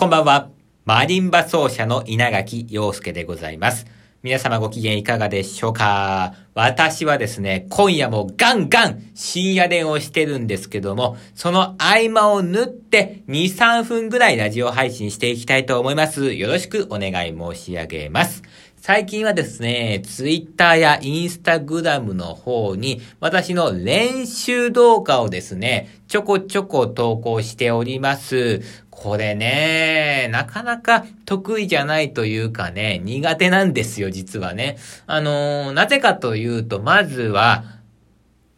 こんばんは。マリンバ奏者の稲垣陽介でございます。皆様ご機嫌いかがでしょうか？私はですね、今夜もガンガン深夜電をしてるんですけども、その合間を縫って2、3分ぐらいラジオ配信していきたいと思います。よろしくお願い申し上げます。最近はですね、ツイッターやインスタグラムの方に私の練習動画をですね、ちょこちょこ投稿しております。これね、なかなか得意じゃないというかね、苦手なんですよ、実はね。あのー、なぜかというと、まずは、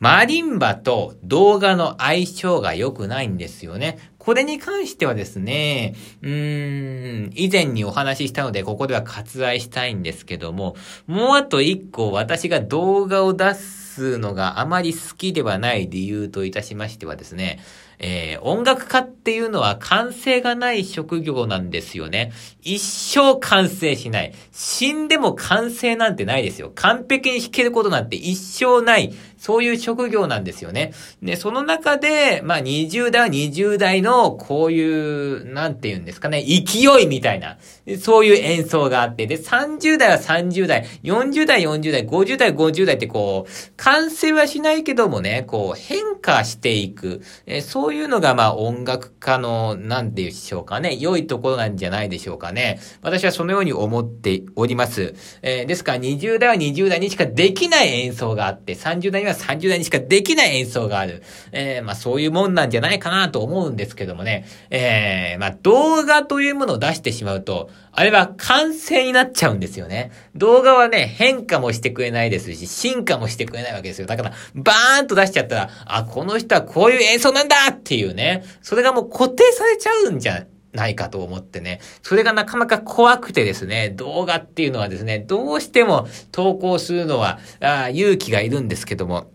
マリンバと動画の相性が良くないんですよね。これに関してはですね、うーん、以前にお話ししたので、ここでは割愛したいんですけども、もうあと一個私が動画を出すのがあまり好きではない理由といたしましてはですね、えー、音楽家っていうのは完成がない職業なんですよね。一生完成しない。死んでも完成なんてないですよ。完璧に弾けることなんて一生ない。そういう職業なんですよね。で、その中で、まあ20代は20代のこういう、なんて言うんですかね、勢いみたいな、そういう演奏があって、で、30代は30代、40代40代、50代50代ってこう、完成はしないけどもね、こう変化していく。えそういうのがまあ音楽家の、なんて言うでしょうかね、良いところなんじゃないでしょうかね。私はそのように思っております。えー、ですから20代は20代にしかできない演奏があって、30代にはは30代にしかできない演奏がある。えー、まあそういうもんなんじゃないかなと思うんですけどもね。え、まあ動画というものを出してしまうと、あれは完成になっちゃうんですよね。動画はね、変化もしてくれないですし、進化もしてくれないわけですよ。だから、バーンと出しちゃったら、あ、この人はこういう演奏なんだっていうね。それがもう固定されちゃうんじゃないかと思ってね。それがなかなか怖くてですね、動画っていうのはですね、どうしても投稿するのは、あ勇気がいるんですけども、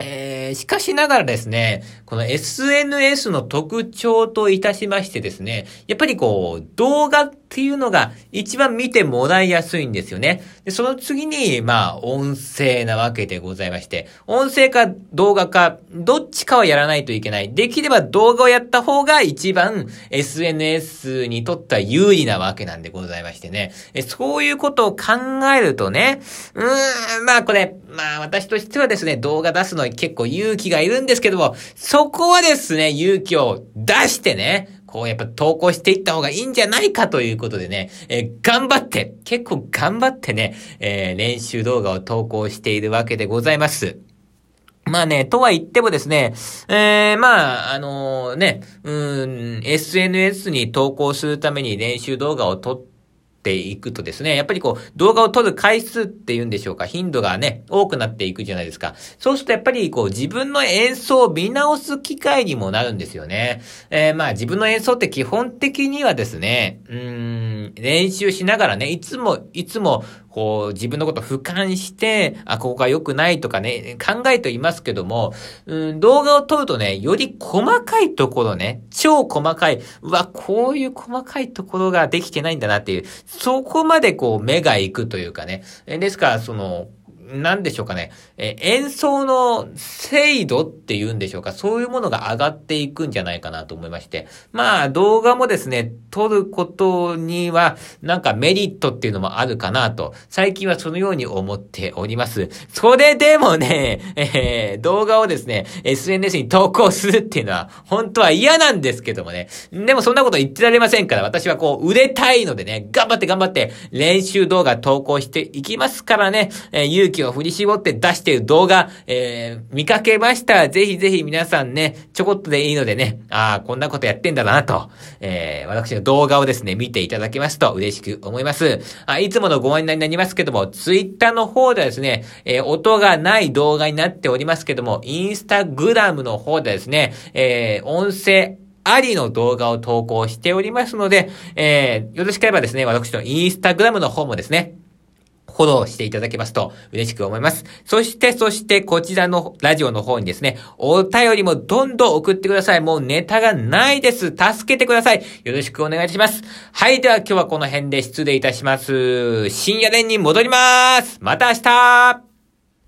えー、しかしながらですね、この SNS の特徴といたしましてですね、やっぱりこう、動画ってっていうのが一番見てもらいやすいんですよね。で、その次に、まあ、音声なわけでございまして、音声か動画か、どっちかはやらないといけない。できれば動画をやった方が一番 SNS にとっては有利なわけなんでございましてね。えそういうことを考えるとね、うーん、まあこれ、まあ私としてはですね、動画出すのに結構勇気がいるんですけども、そこはですね、勇気を出してね、こうやっぱ投稿していった方がいいんじゃないかということでね、えー、頑張って、結構頑張ってね、えー、練習動画を投稿しているわけでございます。まあね、とは言ってもですね、えー、まあ、あのー、ね、うん、SNS に投稿するために練習動画を撮ってていくとですね、やっぱりこう、動画を撮る回数っていうんでしょうか、頻度がね、多くなっていくじゃないですか。そうするとやっぱりこう、自分の演奏を見直す機会にもなるんですよね。えー、まあ自分の演奏って基本的にはですね、うん、練習しながらね、いつも、いつも、こう、自分のこと俯瞰して、あ、ここが良くないとかね、考えていますけども、うん、動画を撮るとね、より細かいところね、超細かい、うわ、こういう細かいところができてないんだなっていう、そこまでこう、目が行くというかね。ですから、その、なんでしょうかね、え演奏の精度っていうんでしょうか、そういうものが上がっていくんじゃないかなと思いまして。まあ、動画もですね、撮ることには、なんかメリットっていうのもあるかなと、最近はそのように思っております。それでもね、えー、動画をですね、SNS に投稿するっていうのは、本当は嫌なんですけどもね。でもそんなこと言ってられませんから、私はこう、売れたいのでね、頑張って頑張って、練習動画投稿していきますからね、えー、気を振り絞って出している動画、えー、見かけましたら、ぜひぜひ皆さんね、ちょこっとでいいのでね、ああ、こんなことやってんだなと、えー、私の動画をですね、見ていただけますと嬉しく思います。あいつものご案内になりますけども、ツイッターの方ではですね、えー、音がない動画になっておりますけども、インスタグラムの方でですね、えー、音声、ありの動画を投稿しておりますので、えー、よろしければですね、私のインスタグラムの方もですね、フォローしていただけますと嬉しく思います。そして、そして、こちらのラジオの方にですね、お便りもどんどん送ってください。もうネタがないです。助けてください。よろしくお願いします。はい、では今日はこの辺で失礼いたします。深夜連に戻ります。また明日